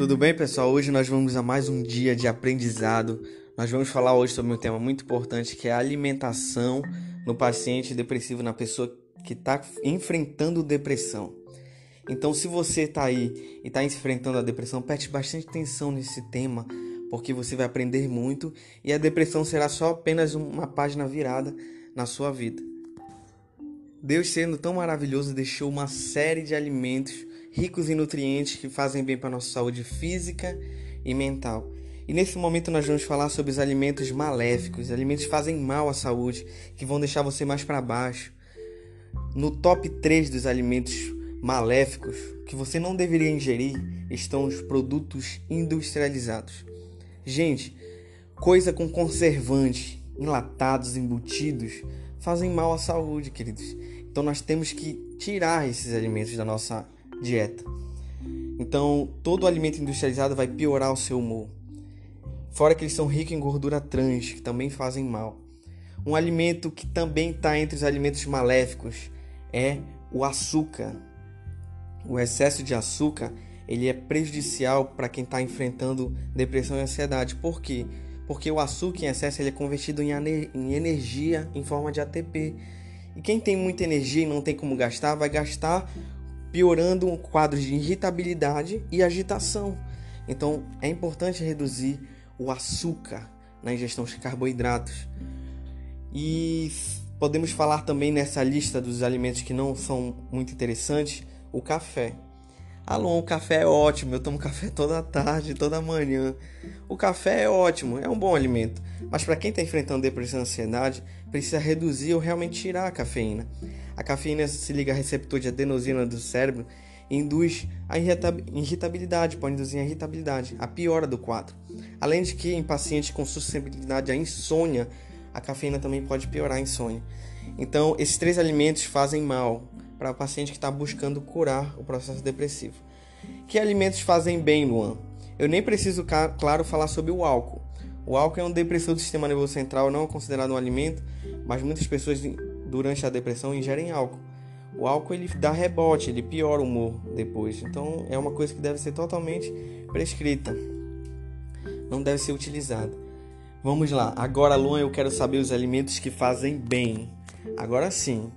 Tudo bem, pessoal? Hoje nós vamos a mais um dia de aprendizado. Nós vamos falar hoje sobre um tema muito importante que é a alimentação no paciente depressivo, na pessoa que está enfrentando depressão. Então, se você está aí e está enfrentando a depressão, preste bastante atenção nesse tema, porque você vai aprender muito e a depressão será só apenas uma página virada na sua vida. Deus, sendo tão maravilhoso, deixou uma série de alimentos ricos em nutrientes que fazem bem para a nossa saúde física e mental. E nesse momento nós vamos falar sobre os alimentos maléficos, alimentos que fazem mal à saúde, que vão deixar você mais para baixo. No top 3 dos alimentos maléficos que você não deveria ingerir estão os produtos industrializados. Gente, coisa com conservantes, enlatados, embutidos, fazem mal à saúde, queridos. Então nós temos que tirar esses alimentos da nossa dieta. Então, todo alimento industrializado vai piorar o seu humor. Fora que eles são ricos em gordura trans, que também fazem mal. Um alimento que também está entre os alimentos maléficos é o açúcar. O excesso de açúcar ele é prejudicial para quem está enfrentando depressão e ansiedade. Por quê? Porque o açúcar em excesso ele é convertido em, em energia em forma de ATP. E quem tem muita energia e não tem como gastar, vai gastar piorando um quadro de irritabilidade e agitação. Então é importante reduzir o açúcar na ingestão de carboidratos. E podemos falar também nessa lista dos alimentos que não são muito interessantes, o café. Alô, o café é ótimo, eu tomo café toda tarde, toda manhã. O café é ótimo, é um bom alimento, mas para quem está enfrentando depressão e ansiedade, precisa reduzir ou realmente tirar a cafeína. A cafeína se liga ao receptor de adenosina do cérebro e induz a irritabilidade, pode induzir a irritabilidade, a piora do quadro. Além de que em pacientes com suscetibilidade à insônia, a cafeína também pode piorar a insônia. Então, esses três alimentos fazem mal para o paciente que está buscando curar o processo depressivo. Que alimentos fazem bem, Luan? Eu nem preciso, claro, falar sobre o álcool. O álcool é um depressor do sistema nervoso central, não é considerado um alimento, mas muitas pessoas durante a depressão ingerem álcool. O álcool ele dá rebote, ele piora o humor depois. Então é uma coisa que deve ser totalmente prescrita. Não deve ser utilizada. Vamos lá. Agora, Luan, eu quero saber os alimentos que fazem bem. Agora sim.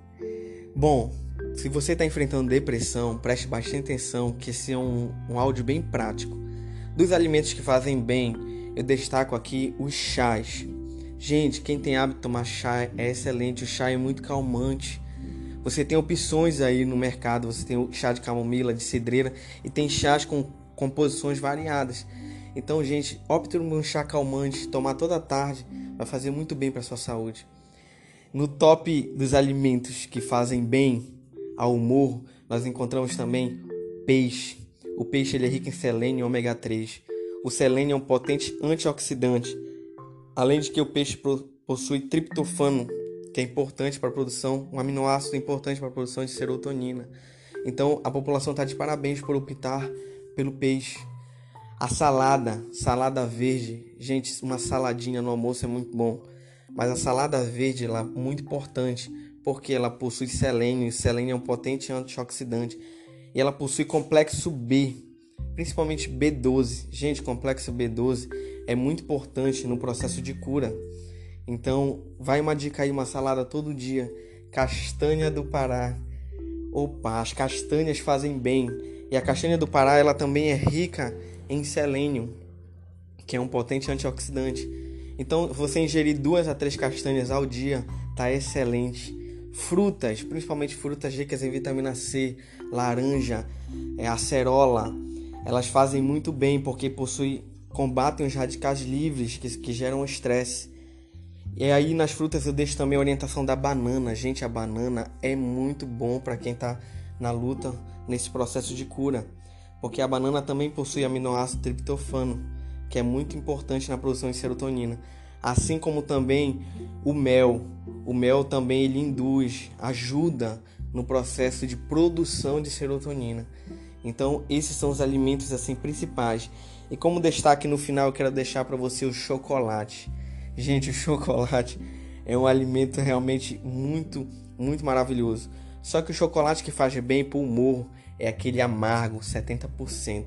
Bom, se você está enfrentando depressão, preste bastante atenção que esse é um, um áudio bem prático. Dos alimentos que fazem bem, eu destaco aqui os chás. Gente, quem tem hábito de tomar chá é excelente. O chá é muito calmante. Você tem opções aí no mercado. Você tem o chá de camomila, de cidreira e tem chás com composições variadas. Então, gente, opte por um chá calmante, tomar toda tarde, vai fazer muito bem para sua saúde. No top dos alimentos que fazem bem ao humor, nós encontramos também peixe. O peixe ele é rico em selênio e ômega 3. O selênio é um potente antioxidante Além de que o peixe possui triptofano, que é importante para a produção, um aminoácido importante para a produção de serotonina. Então a população está de parabéns por optar pelo peixe. A salada, salada verde, gente, uma saladinha no almoço é muito bom. Mas a salada verde é muito importante porque ela possui selênio, e selênio é um potente antioxidante. E ela possui complexo B, principalmente B12. Gente, complexo B12 é muito importante no processo de cura. Então, vai uma dica aí, uma salada todo dia. Castanha do Pará. Opa, as castanhas fazem bem. E a castanha do Pará, ela também é rica em selênio, que é um potente antioxidante. Então, você ingerir duas a três castanhas ao dia, tá excelente. Frutas, principalmente frutas ricas em vitamina C, laranja, é, acerola, elas fazem muito bem porque possuem combatem os radicais livres que, que geram estresse. E aí nas frutas eu deixo também a orientação da banana. Gente, a banana é muito bom para quem está na luta nesse processo de cura, porque a banana também possui aminoácido triptofano, que é muito importante na produção de serotonina. Assim como também o mel. O mel também ele induz, ajuda no processo de produção de serotonina. Então, esses são os alimentos assim principais. E como destaque no final, eu quero deixar para você o chocolate. Gente, o chocolate é um alimento realmente muito, muito maravilhoso. Só que o chocolate que faz bem para o humor é aquele amargo, 70%.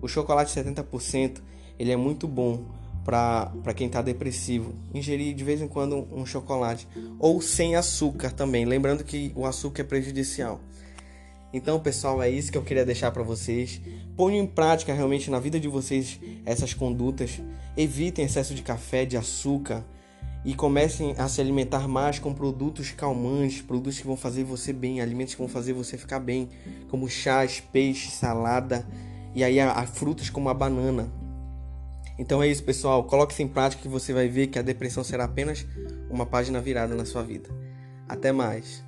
O chocolate 70% ele é muito bom para quem está depressivo. Ingerir de vez em quando um chocolate. Ou sem açúcar também. Lembrando que o açúcar é prejudicial. Então, pessoal, é isso que eu queria deixar para vocês. Ponham em prática realmente na vida de vocês essas condutas. Evitem excesso de café, de açúcar e comecem a se alimentar mais com produtos calmantes, produtos que vão fazer você bem, alimentos que vão fazer você ficar bem, como chás, peixe, salada e aí há, frutas como a banana. Então é isso, pessoal. Coloque isso em prática que você vai ver que a depressão será apenas uma página virada na sua vida. Até mais.